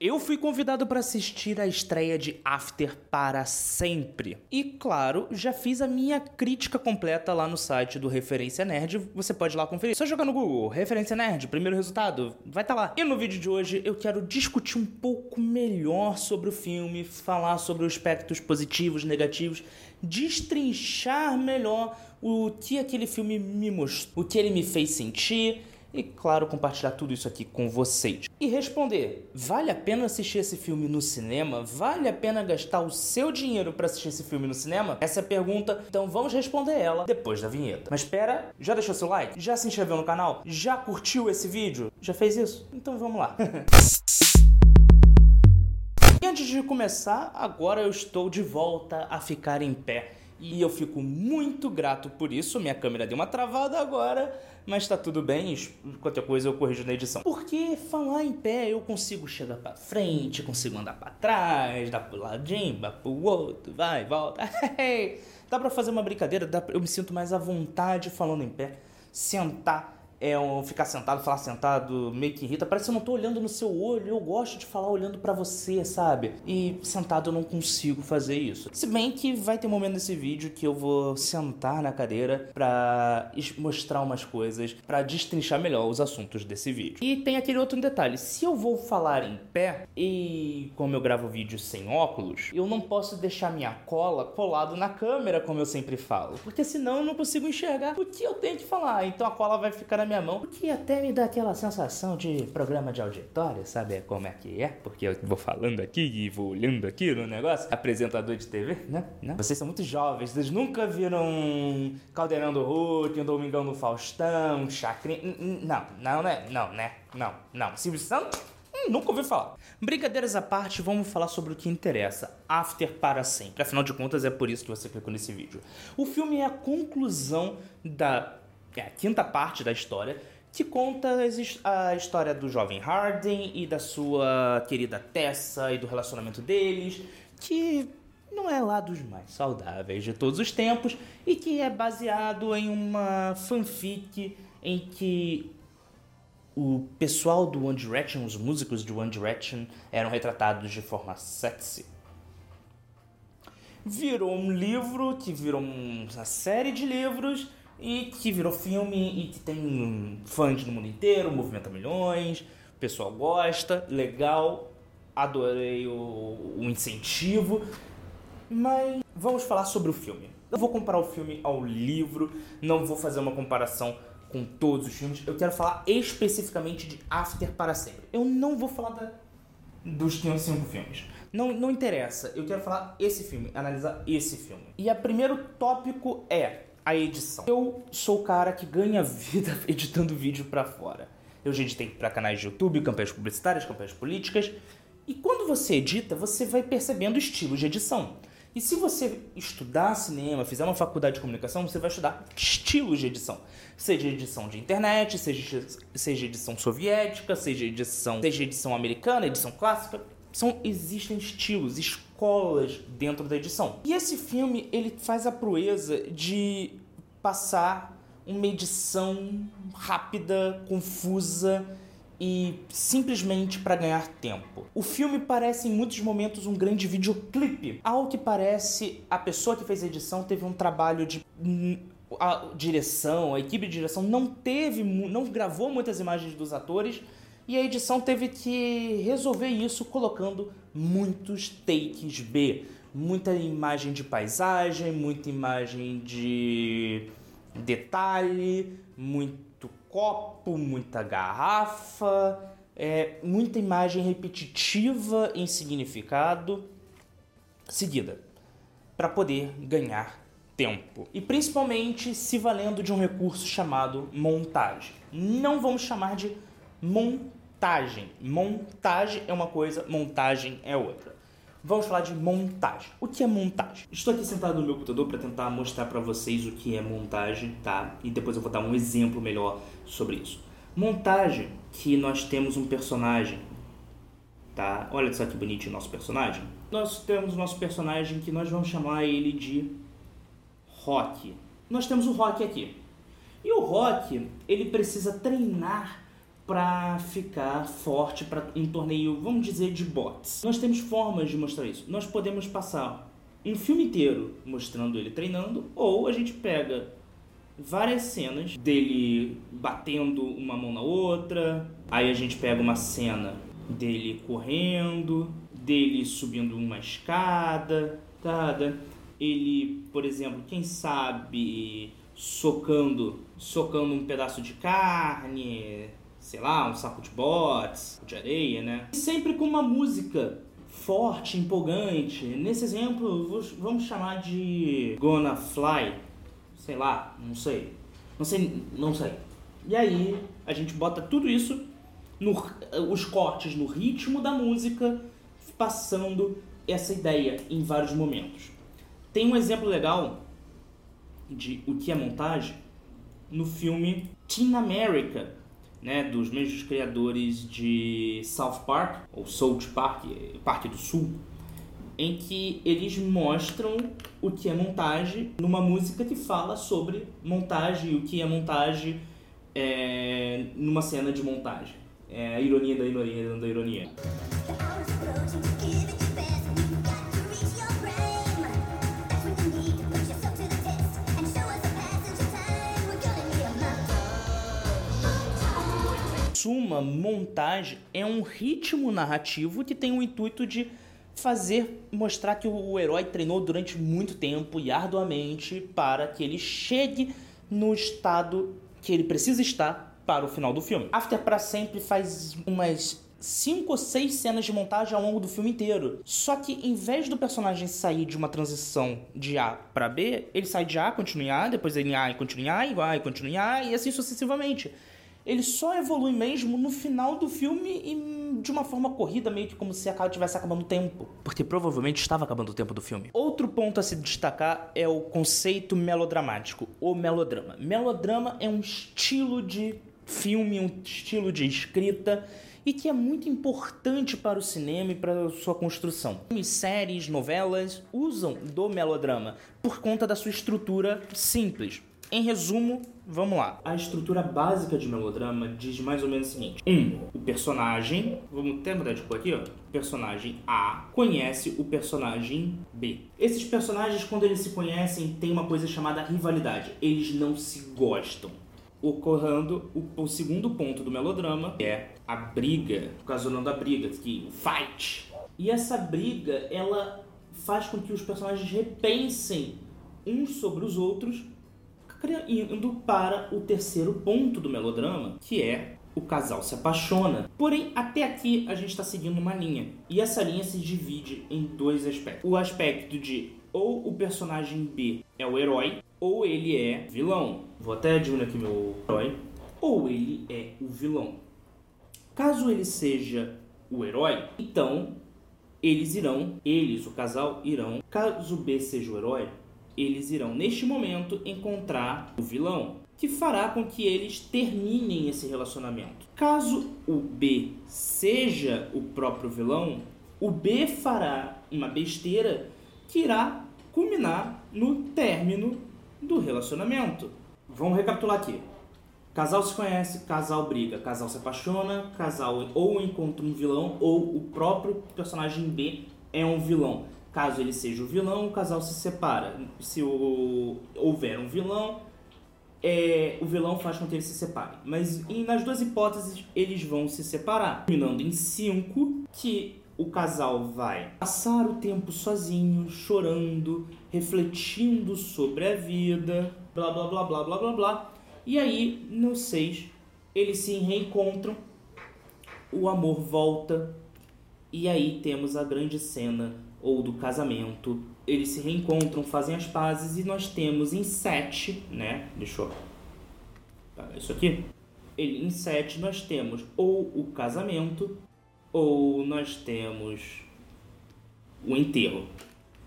Eu fui convidado para assistir a estreia de After para sempre. E claro, já fiz a minha crítica completa lá no site do Referência Nerd. Você pode lá conferir. Só jogar no Google, Referência Nerd, primeiro resultado, vai estar tá lá. E no vídeo de hoje eu quero discutir um pouco melhor sobre o filme, falar sobre os aspectos positivos, negativos, destrinchar melhor o que aquele filme me mostrou, o que ele me fez sentir e, claro, compartilhar tudo isso aqui com vocês. E responder: vale a pena assistir esse filme no cinema? Vale a pena gastar o seu dinheiro para assistir esse filme no cinema? Essa é a pergunta, então vamos responder ela depois da vinheta. Mas espera, já deixou seu like? Já se inscreveu no canal? Já curtiu esse vídeo? Já fez isso? Então vamos lá. e antes de começar, agora eu estou de volta a ficar em pé. E eu fico muito grato por isso. Minha câmera deu uma travada agora, mas tá tudo bem, qualquer coisa eu corrijo na edição. Porque falar em pé eu consigo chegar para frente, consigo andar para trás, dar pro ladinho, dar pro outro, vai, volta. dá para fazer uma brincadeira, dá pra... eu me sinto mais à vontade falando em pé, sentar é um ficar sentado, falar sentado meio que irrita. Parece que eu não tô olhando no seu olho. Eu gosto de falar olhando para você, sabe? E sentado eu não consigo fazer isso. Se bem que vai ter um momento nesse vídeo que eu vou sentar na cadeira para mostrar umas coisas, para destrinchar melhor os assuntos desse vídeo. E tem aquele outro detalhe: se eu vou falar em pé e como eu gravo vídeo sem óculos, eu não posso deixar minha cola colado na câmera, como eu sempre falo, porque senão eu não consigo enxergar o que eu tenho que falar. Então a cola vai ficar na minha mão, que até me dá aquela sensação de programa de auditório, sabe como é que é? Porque eu vou falando aqui e vou olhando aqui no negócio, apresentador de TV, né? Não? Vocês são muito jovens, vocês nunca viram Caldeirão do Hulk, um Domingão do Faustão, Chacrinha, não, não, né? Não, né? Não, não. Silvio Santos? Hum, nunca ouvi falar. Brincadeiras à parte, vamos falar sobre o que interessa. After para sempre. Afinal de contas, é por isso que você clicou nesse vídeo. O filme é a conclusão da que é a quinta parte da história, que conta a história do jovem Harding e da sua querida Tessa e do relacionamento deles, que não é lá dos mais saudáveis de todos os tempos e que é baseado em uma fanfic em que o pessoal do One Direction, os músicos do One Direction, eram retratados de forma sexy. Virou um livro que virou uma série de livros e que virou filme e que tem fãs no mundo inteiro, movimenta milhões, o pessoal gosta, legal, adorei o, o incentivo, mas vamos falar sobre o filme. Eu vou comparar o filme ao livro, não vou fazer uma comparação com todos os filmes. Eu quero falar especificamente de After para sempre. Eu não vou falar da, dos cinco filmes. Não, não interessa. Eu quero falar esse filme, analisar esse filme. E o primeiro tópico é a edição. Eu sou o cara que ganha vida editando vídeo para fora. Eu já editei para canais de YouTube, campanhas publicitárias, campanhas políticas. E quando você edita, você vai percebendo estilos de edição. E se você estudar cinema, fizer uma faculdade de comunicação, você vai estudar estilos de edição. Seja edição de internet, seja, seja edição soviética, seja edição, seja edição americana, edição clássica. São, existem estilos, escolas dentro da edição. E esse filme, ele faz a proeza de passar uma edição rápida, confusa e simplesmente para ganhar tempo. O filme parece em muitos momentos um grande videoclipe. Ao que parece, a pessoa que fez a edição teve um trabalho de a direção, a equipe de direção não teve, não gravou muitas imagens dos atores e a edição teve que resolver isso colocando muitos takes B, muita imagem de paisagem, muita imagem de detalhe, muito copo, muita garrafa, é, muita imagem repetitiva em significado seguida para poder ganhar tempo. E principalmente se valendo de um recurso chamado montagem. Não vamos chamar de montagem montagem. Montagem é uma coisa, montagem é outra. Vamos falar de montagem. O que é montagem? Estou aqui sentado no meu computador para tentar mostrar para vocês o que é montagem, tá? E depois eu vou dar um exemplo melhor sobre isso. Montagem, que nós temos um personagem, tá? Olha só que bonitinho o nosso personagem. Nós temos o nosso personagem que nós vamos chamar ele de Rock. Nós temos o Rock aqui. E o Rock, ele precisa treinar para ficar forte para um torneio, vamos dizer, de bots. Nós temos formas de mostrar isso. Nós podemos passar um filme inteiro mostrando ele treinando, ou a gente pega várias cenas dele batendo uma mão na outra, aí a gente pega uma cena dele correndo, dele subindo uma escada, tá? ele, por exemplo, quem sabe socando, socando um pedaço de carne, sei lá, um saco de botes, de areia, né? Sempre com uma música forte, empolgante. Nesse exemplo, vamos chamar de Gonna Fly, sei lá, não sei. Não sei, não sei. E aí, a gente bota tudo isso no, os cortes no ritmo da música, passando essa ideia em vários momentos. Tem um exemplo legal de o que é montagem no filme Teen America, né, dos mesmos criadores de South Park, ou South Park, Parque do Sul, em que eles mostram o que é montagem numa música que fala sobre montagem e o que é montagem é, numa cena de montagem. É a ironia da ironia da ironia. Suma, montagem é um ritmo narrativo que tem o intuito de fazer mostrar que o herói treinou durante muito tempo e arduamente para que ele chegue no estado que ele precisa estar para o final do filme. After para sempre faz umas cinco ou seis cenas de montagem ao longo do filme inteiro. Só que em vez do personagem sair de uma transição de A para B, ele sai de A, continua em A, depois ele em A e continua em A, e A e continua em A, e assim sucessivamente ele só evolui mesmo no final do filme e de uma forma corrida, meio que como se tivesse acabando o tempo. Porque provavelmente estava acabando o tempo do filme. Outro ponto a se destacar é o conceito melodramático, o melodrama. Melodrama é um estilo de filme, um estilo de escrita e que é muito importante para o cinema e para sua construção. Séries, novelas usam do melodrama por conta da sua estrutura simples. Em resumo, vamos lá. A estrutura básica de melodrama diz mais ou menos o seguinte: 1. Um, o personagem, vamos até mudar de cor aqui, ó. O personagem A conhece o personagem B. Esses personagens, quando eles se conhecem, tem uma coisa chamada rivalidade. Eles não se gostam. Ocorrendo o, o segundo ponto do melodrama, que é a briga, ocasionando a briga, que o fight. E essa briga, ela faz com que os personagens repensem uns sobre os outros indo para o terceiro ponto do melodrama, que é o casal se apaixona. Porém, até aqui a gente está seguindo uma linha. E essa linha se divide em dois aspectos. O aspecto de ou o personagem B é o herói, ou ele é vilão. Vou até diminuir aqui meu herói. Ou ele é o vilão. Caso ele seja o herói, então eles irão, eles, o casal, irão. Caso B seja o herói, eles irão, neste momento, encontrar o vilão, que fará com que eles terminem esse relacionamento. Caso o B seja o próprio vilão, o B fará uma besteira que irá culminar no término do relacionamento. Vamos recapitular aqui. Casal se conhece, casal briga, casal se apaixona, casal ou encontra um vilão ou o próprio personagem B é um vilão. Caso ele seja o vilão, o casal se separa. Se o, houver um vilão, é, o vilão faz com que eles se separem. Mas nas duas hipóteses, eles vão se separar. Terminando em 5, que o casal vai passar o tempo sozinho, chorando, refletindo sobre a vida, blá blá blá blá blá blá blá. E aí, no 6, eles se reencontram, o amor volta, e aí temos a grande cena ou do casamento. Eles se reencontram, fazem as pazes e nós temos em sete, né? Deixa eu isso aqui. Em sete nós temos ou o casamento ou nós temos o enterro.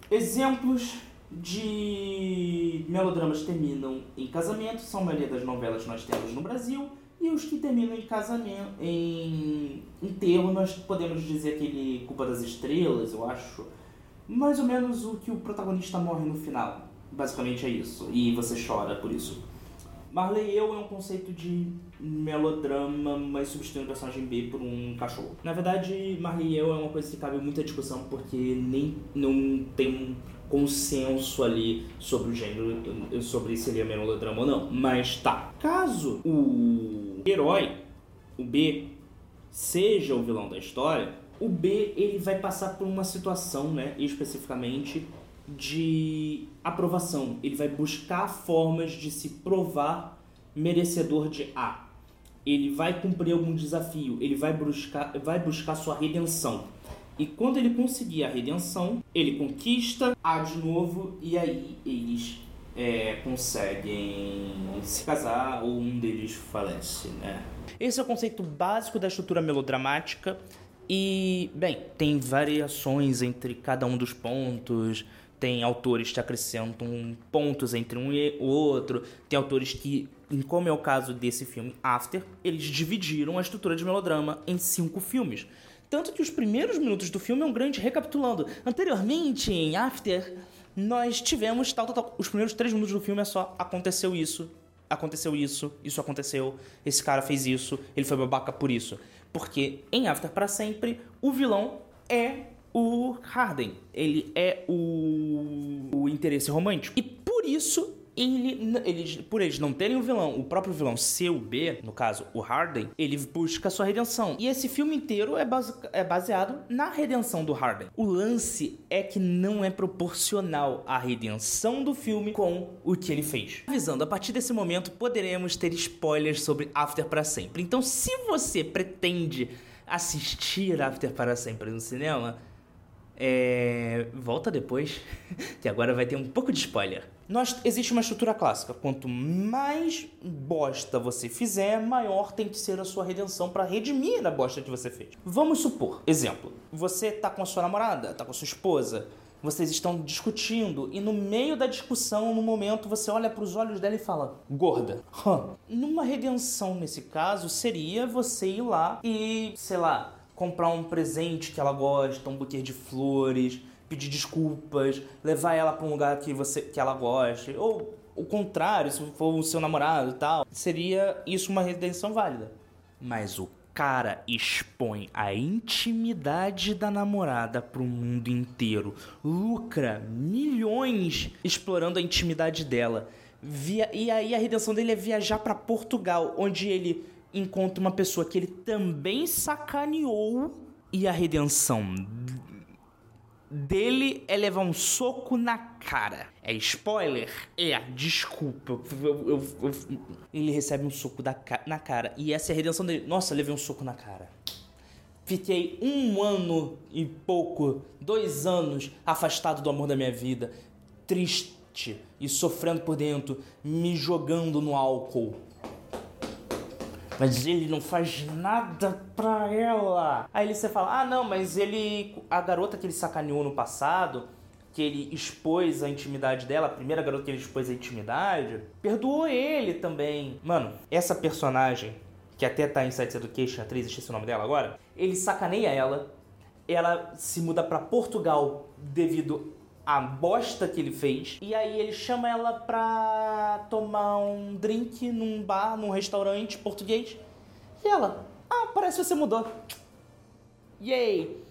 Exemplos de melodramas que terminam em casamento são a maioria das novelas que nós temos no Brasil e os que terminam em casamento, em enterro, nós podemos dizer aquele Culpa das Estrelas, eu acho, mais ou menos o que o protagonista morre no final. Basicamente é isso. E você chora por isso. Marley e eu é um conceito de melodrama, mas substituindo o personagem B por um cachorro. Na verdade, Marley e eu é uma coisa que cabe muita discussão porque nem não tem consenso ali sobre o gênero, sobre se ele é melodrama ou não. Mas tá. Caso o herói, o B, seja o vilão da história, o B ele vai passar por uma situação, né, especificamente de aprovação. Ele vai buscar formas de se provar merecedor de A. Ele vai cumprir algum desafio, ele vai buscar, vai buscar sua redenção. E quando ele conseguir a redenção, ele conquista A de novo e aí eles é, conseguem se casar ou um deles falece, né? Esse é o conceito básico da estrutura melodramática e, bem, tem variações entre cada um dos pontos. Tem autores que acrescentam pontos entre um e o outro. Tem autores que, como é o caso desse filme After, eles dividiram a estrutura de melodrama em cinco filmes. Tanto que os primeiros minutos do filme é um grande recapitulando. Anteriormente, em After, nós tivemos tal, tal, tal. Os primeiros três minutos do filme é só aconteceu isso, aconteceu isso, isso aconteceu, esse cara fez isso, ele foi babaca por isso. Porque em After para sempre, o vilão é o Harden. Ele é o, o interesse romântico. E por isso ele, ele, por eles não terem o vilão, o próprio vilão ser o B, no caso o Harden, ele busca sua redenção. E esse filme inteiro é, base, é baseado na redenção do Harden. O lance é que não é proporcional a redenção do filme com o que ele fez. Avisando, a partir desse momento poderemos ter spoilers sobre After para sempre. Então, se você pretende assistir After para sempre no cinema, é... Volta depois, que agora vai ter um pouco de spoiler. Nós, existe uma estrutura clássica. Quanto mais bosta você fizer, maior tem que ser a sua redenção para redimir a bosta que você fez. Vamos supor, exemplo, você tá com a sua namorada, tá com a sua esposa, vocês estão discutindo e no meio da discussão, no momento, você olha para os olhos dela e fala: "Gorda". Huh. Numa redenção nesse caso seria você ir lá e, sei lá, comprar um presente que ela gosta, um buquê de flores, pedir desculpas, levar ela para um lugar que você que ela goste, ou o contrário, se for o seu namorado e tal, seria isso uma redenção válida. Mas o cara expõe a intimidade da namorada para o mundo inteiro, lucra milhões explorando a intimidade dela. Via... E aí a redenção dele é viajar para Portugal, onde ele encontra uma pessoa que ele também sacaneou e a redenção dele é levar um soco na cara. É spoiler? É, desculpa. Eu, eu, eu, ele recebe um soco da, na cara. E essa é a redenção dele. Nossa, levei um soco na cara. Fiquei um ano e pouco, dois anos afastado do amor da minha vida. Triste e sofrendo por dentro, me jogando no álcool mas ele não faz nada pra ela. Aí você fala, ah não, mas ele. A garota que ele sacaneou no passado, que ele expôs a intimidade dela, a primeira garota que ele expôs a intimidade, perdoou ele também. Mano, essa personagem, que até tá em Sex Education, atriz, esqueci o nome dela agora, ele sacaneia ela, ela se muda para Portugal devido a bosta que ele fez. E aí ele chama ela pra tomar um drink num bar, num restaurante português. E ela, ah, parece que você mudou. Yay!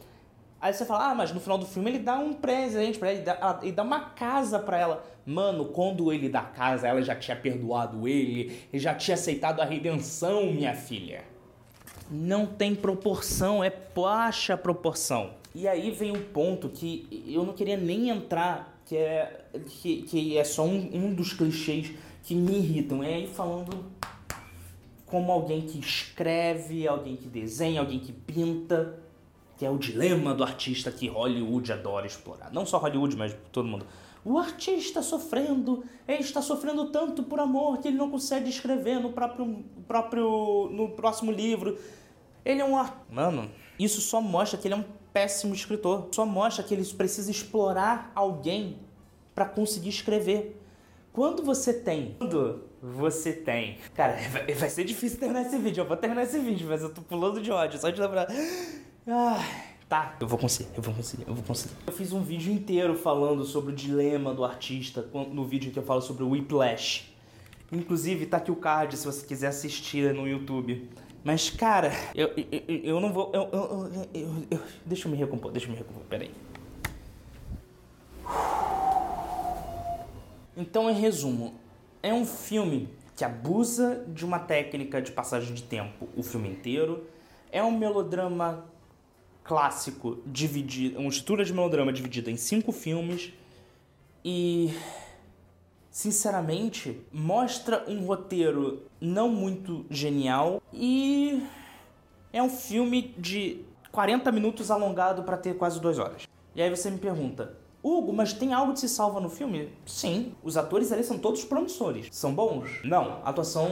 Aí você fala, ah, mas no final do filme ele dá um presente pra ela, ele dá, ele dá uma casa pra ela. Mano, quando ele dá casa, ela já tinha perdoado ele, e já tinha aceitado a redenção, minha filha. Não tem proporção, é baixa proporção. E aí vem um ponto que eu não queria nem entrar, que é, que, que é só um, um dos clichês que me irritam. É aí falando como alguém que escreve, alguém que desenha, alguém que pinta, que é o dilema do artista que Hollywood adora explorar. Não só Hollywood, mas todo mundo. O artista sofrendo, ele está sofrendo tanto por amor que ele não consegue escrever no próprio, próprio no próximo livro. Ele é um mano, isso só mostra que ele é um péssimo escritor. Só mostra que ele precisa explorar alguém para conseguir escrever. Quando você tem. Quando você tem. Cara, vai, vai, ser difícil terminar esse vídeo. Eu vou terminar esse vídeo, mas eu tô pulando de ódio, só de lembrar. Ah, tá, eu vou conseguir, eu vou conseguir, eu vou conseguir. Eu fiz um vídeo inteiro falando sobre o dilema do artista no vídeo que eu falo sobre o Whiplash. Inclusive, tá aqui o card se você quiser assistir no YouTube. Mas, cara, eu, eu, eu não vou. Eu, eu, eu, deixa eu me recompor, deixa eu me recompor, peraí. Então, em resumo, é um filme que abusa de uma técnica de passagem de tempo o filme inteiro. É um melodrama clássico dividido, uma estrutura de melodrama dividida em cinco filmes e sinceramente mostra um roteiro não muito genial e é um filme de 40 minutos alongado para ter quase duas horas. E aí você me pergunta, Hugo, mas tem algo que se salva no filme? Sim, os atores ali são todos promissores. São bons? Não, a atuação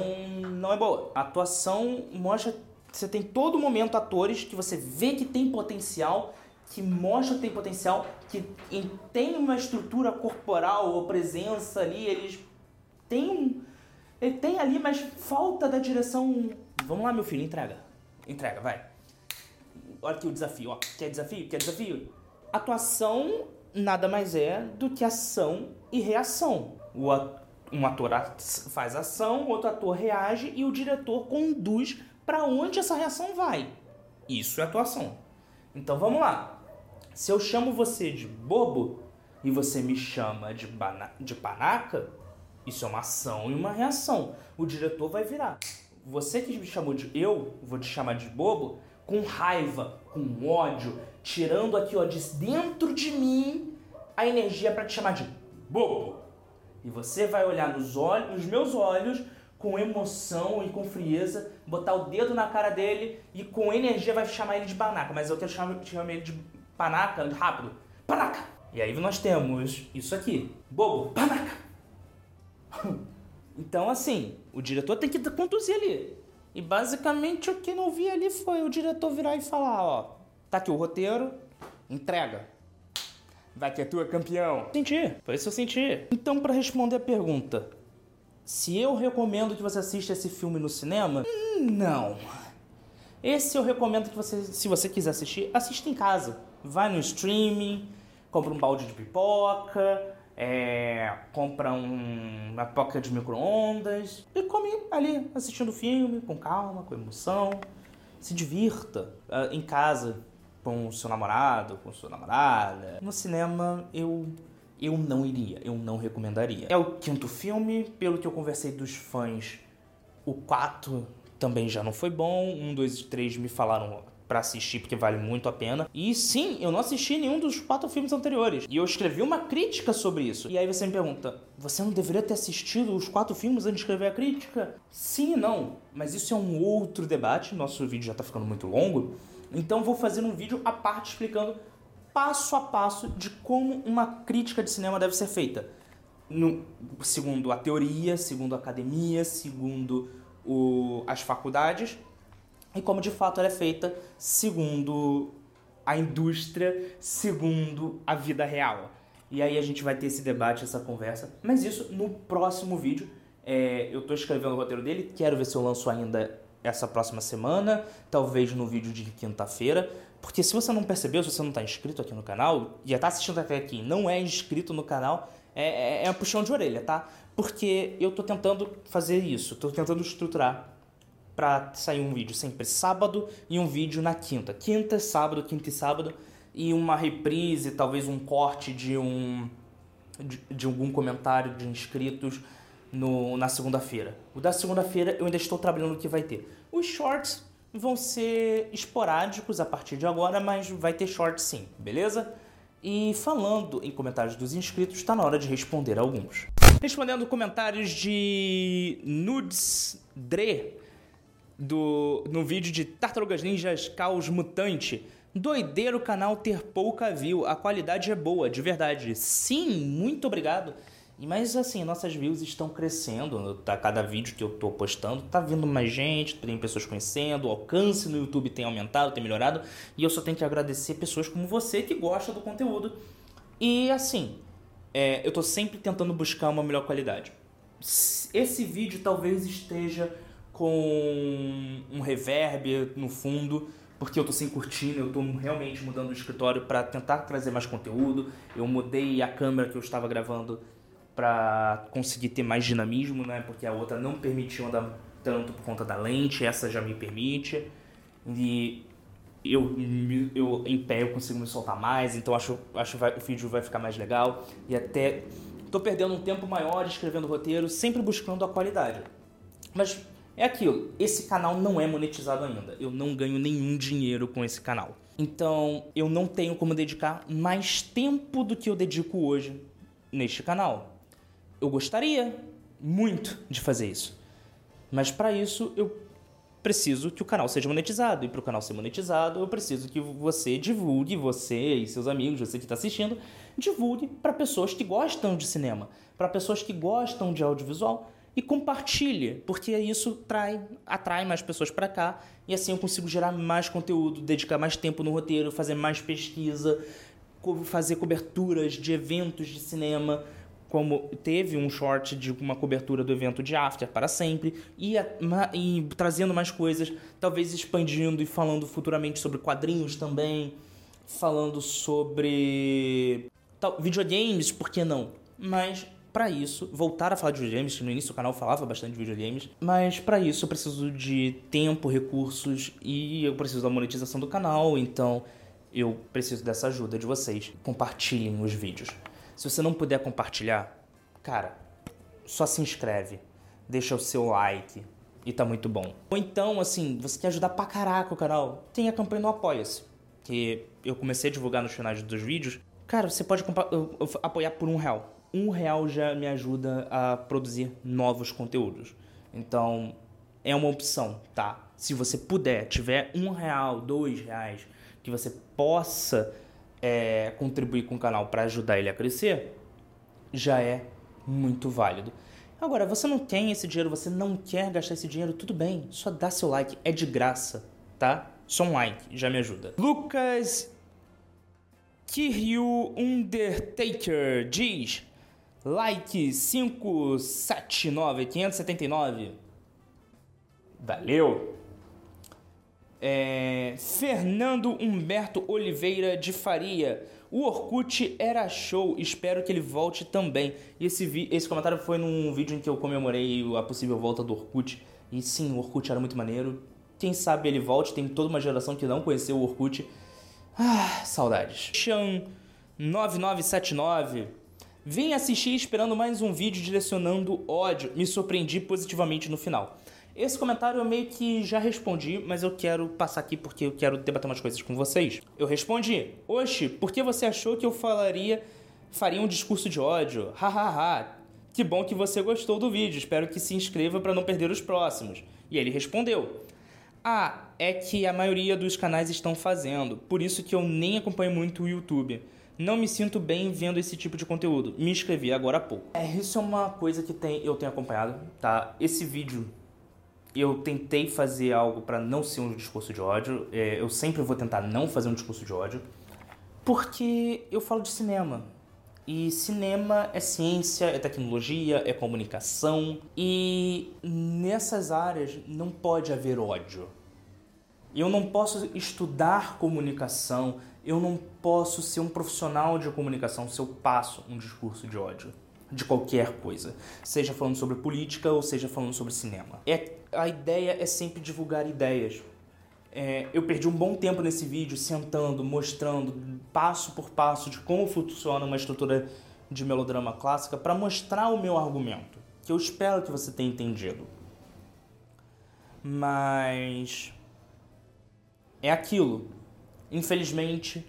não é boa. A atuação mostra você tem todo momento atores que você vê que tem potencial, que mostra que tem potencial, que tem uma estrutura corporal ou presença ali, eles têm um. Ele tem ali, mas falta da direção. Vamos lá, meu filho, entrega. Entrega, vai. Olha aqui o desafio, ó. Quer desafio? Quer desafio? Atuação nada mais é do que ação e reação. O um ator faz ação, outro ator reage e o diretor conduz para onde essa reação vai. Isso é atuação. Então vamos lá. Se eu chamo você de bobo e você me chama de, de panaca, isso é uma ação e uma reação. O diretor vai virar. Você que me chamou de eu, vou te chamar de bobo, com raiva, com ódio, tirando aqui ó de dentro de mim a energia para te chamar de bobo. E você vai olhar nos olhos, nos meus olhos, com emoção e com frieza, botar o dedo na cara dele e com energia vai chamar ele de banaca. Mas eu quero chamar, chamar ele de panaca rápido. Panaca! E aí nós temos isso aqui. Bobo, panaca! Então, assim, o diretor tem que conduzir ali. E basicamente o que não vi ali foi o diretor virar e falar, ó, tá aqui o roteiro, entrega. Vai que é tua campeão. Senti, foi isso que eu senti. Então, para responder a pergunta, se eu recomendo que você assista esse filme no cinema, não. Esse eu recomendo que você, se você quiser assistir, assista em casa. Vai no streaming, compra um balde de pipoca, é, compra um, uma pipoca de micro-ondas e come ali assistindo o filme com calma, com emoção. Se divirta uh, em casa com o seu namorado, com sua namorada. No cinema eu eu não iria, eu não recomendaria. É o quinto filme, pelo que eu conversei dos fãs, o 4 também já não foi bom, um, dois e três me falaram para assistir porque vale muito a pena. E sim, eu não assisti nenhum dos quatro filmes anteriores. E eu escrevi uma crítica sobre isso. E aí você me pergunta: você não deveria ter assistido os quatro filmes antes de escrever a crítica? Sim e não. Mas isso é um outro debate. Nosso vídeo já tá ficando muito longo. Então vou fazer um vídeo à parte explicando passo a passo de como uma crítica de cinema deve ser feita. No, segundo a teoria, segundo a academia, segundo o, as faculdades e como de fato ela é feita segundo a indústria, segundo a vida real. E aí a gente vai ter esse debate, essa conversa, mas isso no próximo vídeo. É, eu estou escrevendo o roteiro dele, quero ver se eu lanço ainda essa próxima semana, talvez no vídeo de quinta-feira. Porque se você não percebeu, se você não está inscrito aqui no canal, e já está assistindo até aqui não é inscrito no canal, é, é, é um puxão de orelha, tá? Porque eu estou tentando fazer isso, estou tentando estruturar para sair um vídeo sempre sábado e um vídeo na quinta. Quinta, sábado, quinta e sábado e uma reprise, talvez um corte de um de, de algum comentário de inscritos no, na segunda-feira. O da segunda-feira eu ainda estou trabalhando no que vai ter. Os shorts vão ser esporádicos a partir de agora, mas vai ter shorts sim, beleza? E falando em comentários dos inscritos, está na hora de responder alguns. Respondendo comentários de Nudes Dre, do, no vídeo de Tartarugas Ninjas Caos Mutante. Doideiro o canal ter pouca view, a qualidade é boa, de verdade. Sim, muito obrigado. Mas assim, nossas views estão crescendo, tá? Cada vídeo que eu tô postando, tá vindo mais gente, tem pessoas conhecendo, o alcance no YouTube tem aumentado, tem melhorado, e eu só tenho que agradecer pessoas como você que gosta do conteúdo. E assim, é, eu tô sempre tentando buscar uma melhor qualidade. Esse vídeo talvez esteja com um reverb no fundo, porque eu tô sem cortina, eu tô realmente mudando o escritório para tentar trazer mais conteúdo. Eu mudei a câmera que eu estava gravando para conseguir ter mais dinamismo, né? Porque a outra não permitiu andar tanto por conta da lente, essa já me permite. E eu, eu em pé eu consigo me soltar mais, então acho, acho que o vídeo vai ficar mais legal. E até tô perdendo um tempo maior escrevendo roteiro, sempre buscando a qualidade. Mas é aquilo, esse canal não é monetizado ainda. Eu não ganho nenhum dinheiro com esse canal. Então, eu não tenho como dedicar mais tempo do que eu dedico hoje neste canal. Eu gostaria muito de fazer isso. Mas para isso eu preciso que o canal seja monetizado. E para o canal ser monetizado, eu preciso que você divulgue, você e seus amigos, você que está assistindo, divulgue para pessoas que gostam de cinema, para pessoas que gostam de audiovisual e compartilhe, porque isso trai, atrai mais pessoas para cá e assim eu consigo gerar mais conteúdo, dedicar mais tempo no roteiro, fazer mais pesquisa, fazer coberturas de eventos de cinema, como teve um short de uma cobertura do evento de After para sempre e, e trazendo mais coisas, talvez expandindo e falando futuramente sobre quadrinhos também, falando sobre tal, videogames, por que não? Mas para isso, voltar a falar de videogames, que no início do canal falava bastante de videogames, mas para isso eu preciso de tempo, recursos e eu preciso da monetização do canal, então eu preciso dessa ajuda de vocês. Compartilhem os vídeos. Se você não puder compartilhar, cara, só se inscreve, deixa o seu like e tá muito bom. Ou então, assim, você quer ajudar pra caraca o canal, tem a campanha no Apoia-se, que eu comecei a divulgar nos finais dos vídeos. Cara, você pode apoiar por um real um real já me ajuda a produzir novos conteúdos. Então, é uma opção, tá? Se você puder, tiver um real, dois reais, que você possa é, contribuir com o canal para ajudar ele a crescer, já é muito válido. Agora, você não tem esse dinheiro, você não quer gastar esse dinheiro, tudo bem, só dá seu like, é de graça, tá? Só um like já me ajuda. Lucas Kiryu Undertaker diz: Like 579, 579. Valeu! É, Fernando Humberto Oliveira de Faria. O Orkut era show, espero que ele volte também. E esse, vi esse comentário foi num vídeo em que eu comemorei a possível volta do Orkut. E sim, o Orkut era muito maneiro. Quem sabe ele volte, tem toda uma geração que não conheceu o Orkut. Ah, saudades. Chan 9979 Vim assistir esperando mais um vídeo direcionando ódio. Me surpreendi positivamente no final. Esse comentário eu meio que já respondi, mas eu quero passar aqui porque eu quero debater umas coisas com vocês. Eu respondi: Oxe, por que você achou que eu falaria, faria um discurso de ódio? Hahaha. que bom que você gostou do vídeo. Espero que se inscreva para não perder os próximos. E ele respondeu: Ah, é que a maioria dos canais estão fazendo, por isso que eu nem acompanho muito o YouTube. Não me sinto bem vendo esse tipo de conteúdo. Me inscrevi agora há pouco. É, isso é uma coisa que tem, eu tenho acompanhado, tá? Esse vídeo eu tentei fazer algo para não ser um discurso de ódio. É, eu sempre vou tentar não fazer um discurso de ódio, porque eu falo de cinema. E cinema é ciência, é tecnologia, é comunicação. E nessas áreas não pode haver ódio. Eu não posso estudar comunicação, eu não posso ser um profissional de comunicação se eu passo um discurso de ódio de qualquer coisa, seja falando sobre política ou seja falando sobre cinema. É, a ideia é sempre divulgar ideias. É, eu perdi um bom tempo nesse vídeo sentando, mostrando passo por passo de como funciona uma estrutura de melodrama clássica para mostrar o meu argumento, que eu espero que você tenha entendido. Mas é aquilo. Infelizmente,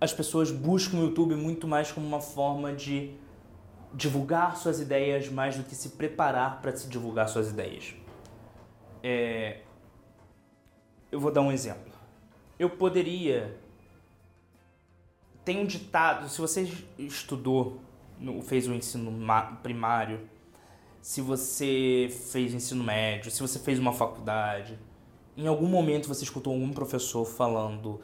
as pessoas buscam o YouTube muito mais como uma forma de divulgar suas ideias mais do que se preparar para se divulgar suas ideias. É... Eu vou dar um exemplo. Eu poderia. Tem um ditado, se você estudou, fez o ensino primário, se você fez o ensino médio, se você fez uma faculdade, em algum momento você escutou algum professor falando: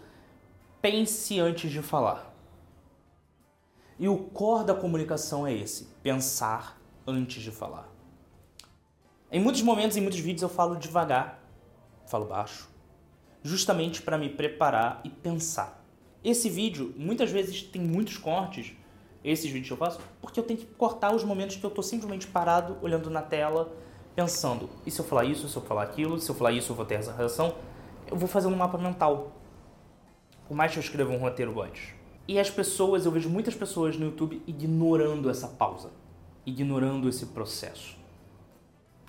pense antes de falar. E o core da comunicação é esse: pensar antes de falar. Em muitos momentos, em muitos vídeos, eu falo devagar, falo baixo, justamente para me preparar e pensar. Esse vídeo muitas vezes tem muitos cortes. esses vídeos que eu faço, porque eu tenho que cortar os momentos que eu tô simplesmente parado, olhando na tela, pensando, e se eu falar isso, se eu falar aquilo, se eu falar isso eu vou ter essa reação, eu vou fazendo um mapa mental. Por mais que eu escreva um roteiro antes. E as pessoas, eu vejo muitas pessoas no YouTube ignorando essa pausa, ignorando esse processo.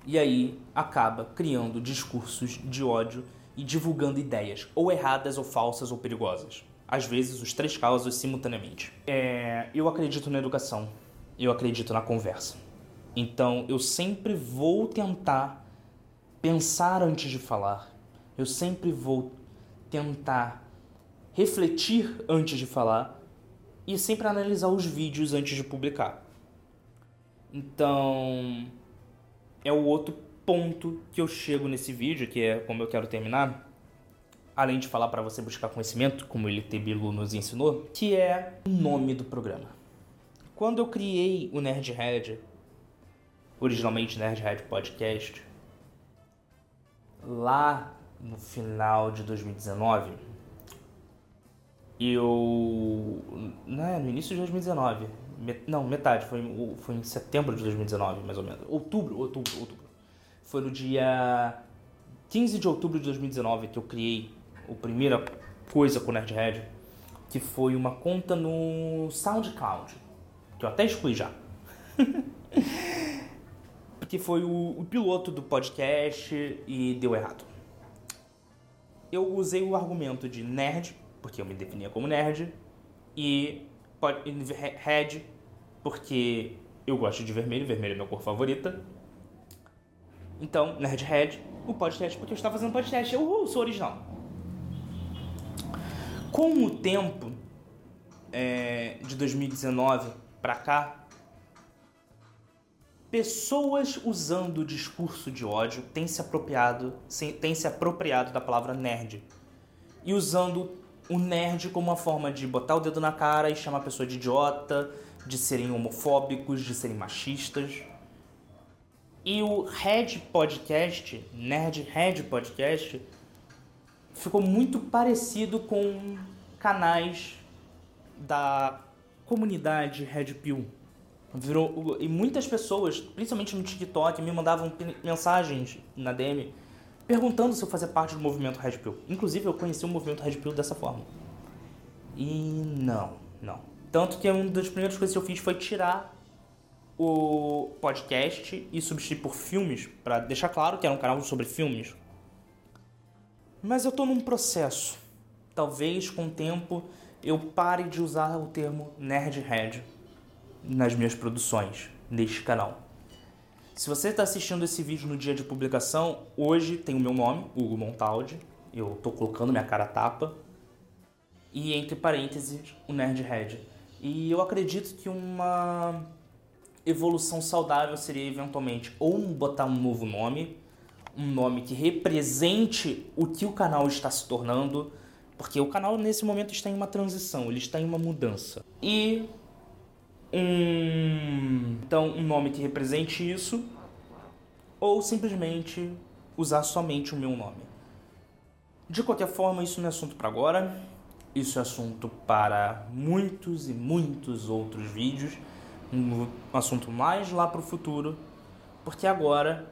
E aí acaba criando discursos de ódio e divulgando ideias, ou erradas, ou falsas, ou perigosas. Às vezes, os três casos simultaneamente. É, eu acredito na educação, eu acredito na conversa. Então, eu sempre vou tentar pensar antes de falar, eu sempre vou tentar refletir antes de falar e sempre analisar os vídeos antes de publicar. Então, é o outro ponto que eu chego nesse vídeo, que é como eu quero terminar, além de falar para você buscar conhecimento, como o LT nos ensinou, que é o nome do programa. Quando eu criei o Nerdhead, originalmente Nerdhead Podcast, lá no final de 2019, eu. Né, no início de 2019. Não, metade, foi, foi em setembro de 2019, mais ou menos. Outubro, outubro, outubro. Foi no dia 15 de outubro de 2019 que eu criei a primeira coisa com o Nerdhead, que foi uma conta no SoundCloud, que eu até excluí já. Porque foi o, o piloto do podcast e deu errado. Eu usei o argumento de nerd, porque eu me definia como nerd, e red, porque eu gosto de vermelho, vermelho é minha cor favorita. Então, Nerdhead, o podcast, porque eu estava fazendo podcast, eu sou original. Com o tempo é, de 2019 para cá, pessoas usando o discurso de ódio têm se apropriado, têm se apropriado da palavra nerd e usando o nerd como uma forma de botar o dedo na cara e chamar a pessoa de idiota, de serem homofóbicos, de serem machistas. E o Red Podcast, Nerd Red Podcast, ficou muito parecido com canais da comunidade Red Pill. Virou, e muitas pessoas, principalmente no TikTok, me mandavam mensagens na DM perguntando se eu fazia parte do movimento Red Pill. Inclusive, eu conheci o movimento Red Pill dessa forma. E não, não. Tanto que uma das primeiras coisas que eu fiz foi tirar o podcast e substituir por filmes, para deixar claro que era um canal sobre filmes. Mas eu tô num processo. Talvez com o tempo eu pare de usar o termo nerdhead nas minhas produções neste canal. Se você está assistindo esse vídeo no dia de publicação, hoje tem o meu nome, Hugo Montaldi. Eu estou colocando minha cara tapa. E entre parênteses, o Nerdhead. E eu acredito que uma evolução saudável seria eventualmente ou botar um novo nome, um nome que represente o que o canal está se tornando, porque o canal nesse momento está em uma transição, ele está em uma mudança. E um então um nome que represente isso ou simplesmente usar somente o meu nome. De qualquer forma, isso não é assunto para agora. Isso é assunto para muitos e muitos outros vídeos. Um assunto mais lá para o futuro. Porque agora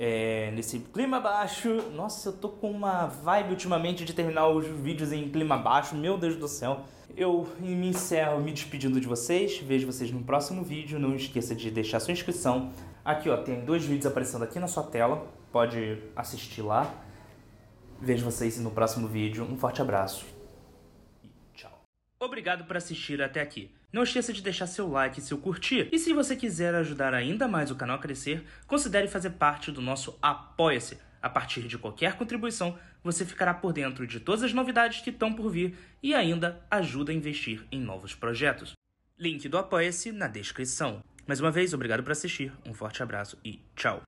é, nesse clima baixo. Nossa, eu tô com uma vibe ultimamente de terminar os vídeos em clima baixo, meu Deus do céu. Eu me encerro me despedindo de vocês. Vejo vocês no próximo vídeo. Não esqueça de deixar sua inscrição. Aqui, ó, tem dois vídeos aparecendo aqui na sua tela. Pode assistir lá. Vejo vocês no próximo vídeo. Um forte abraço. E tchau. Obrigado por assistir até aqui. Não esqueça de deixar seu like e seu curtir. E se você quiser ajudar ainda mais o canal a crescer, considere fazer parte do nosso Apoia-se. A partir de qualquer contribuição, você ficará por dentro de todas as novidades que estão por vir e ainda ajuda a investir em novos projetos. Link do Apoia-se na descrição. Mais uma vez, obrigado por assistir, um forte abraço e tchau!